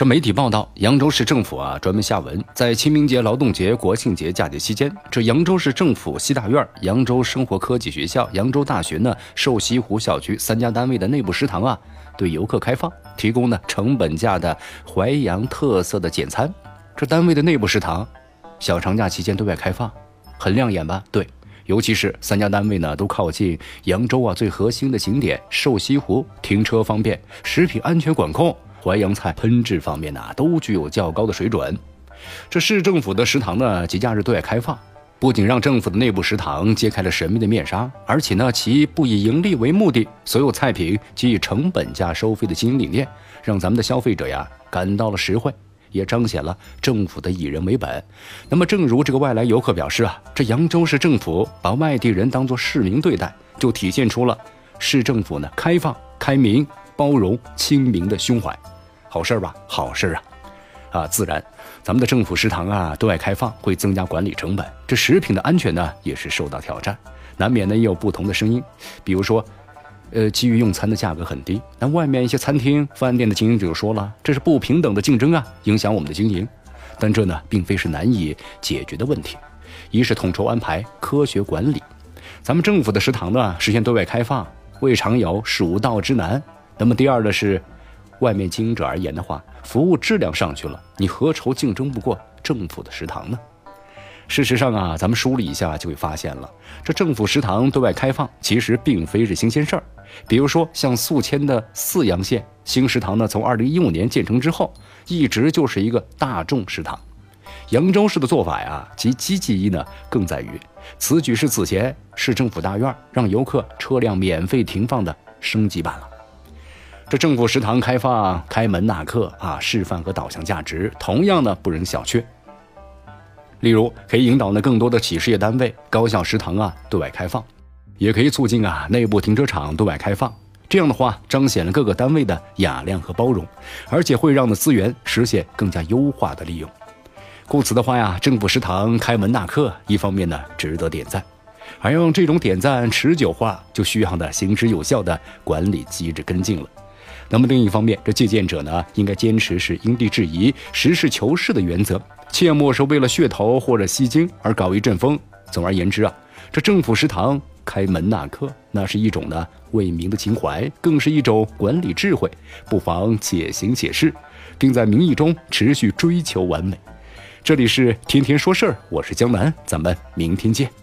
这媒体报道，扬州市政府啊专门下文，在清明节、劳动节、国庆节假期期间，这扬州市政府西大院、扬州生活科技学校、扬州大学呢瘦西湖校区三家单位的内部食堂啊，对游客开放，提供呢成本价的淮扬特色的简餐。这单位的内部食堂，小长假期间对外开放，很亮眼吧？对，尤其是三家单位呢都靠近扬州啊最核心的景点瘦西湖，停车方便，食品安全管控。淮扬菜烹制方面呢，都具有较高的水准。这市政府的食堂呢，节假日对外开放，不仅让政府的内部食堂揭开了神秘的面纱，而且呢，其不以盈利为目的，所有菜品即以成本价收费的经营理念，让咱们的消费者呀感到了实惠，也彰显了政府的以人为本。那么，正如这个外来游客表示啊，这扬州市政府把外地人当作市民对待，就体现出了市政府呢开放、开明、包容、亲民的胸怀。好事吧，好事啊，啊，自然，咱们的政府食堂啊对外开放会增加管理成本，这食品的安全呢也是受到挑战，难免呢也有不同的声音，比如说，呃，基于用餐的价格很低，那外面一些餐厅、饭店的经营者就说了，这是不平等的竞争啊，影响我们的经营，但这呢并非是难以解决的问题，一是统筹安排、科学管理，咱们政府的食堂呢实现对外开放，未尝有蜀道之难，那么第二呢是。外面经营者而言的话，服务质量上去了，你何愁竞争不过政府的食堂呢？事实上啊，咱们梳理一下就会发现了，这政府食堂对外开放其实并非是新鲜事儿。比如说像宿迁的泗阳县新食堂呢，从二零一五年建成之后，一直就是一个大众食堂。扬州市的做法呀，其积极意义呢，更在于此举是此前市政府大院让游客车辆免费停放的升级版了。这政府食堂开放开门纳客啊，示范和导向价值同样呢不容小觑。例如，可以引导呢更多的企事业单位、高校食堂啊对外开放，也可以促进啊内部停车场对外开放。这样的话，彰显了各个单位的雅量和包容，而且会让的资源实现更加优化的利用。故此的话呀，政府食堂开门纳客，一方面呢值得点赞，而要让这种点赞持久化，就需要呢行之有效的管理机制跟进了。那么另一方面，这借鉴者呢，应该坚持是因地制宜、实事求是的原则，切莫是为了噱头或者吸睛而搞一阵风。总而言之啊，这政府食堂开门纳客，那是一种呢为民的情怀，更是一种管理智慧。不妨且行且试，并在民意中持续追求完美。这里是天天说事儿，我是江南，咱们明天见。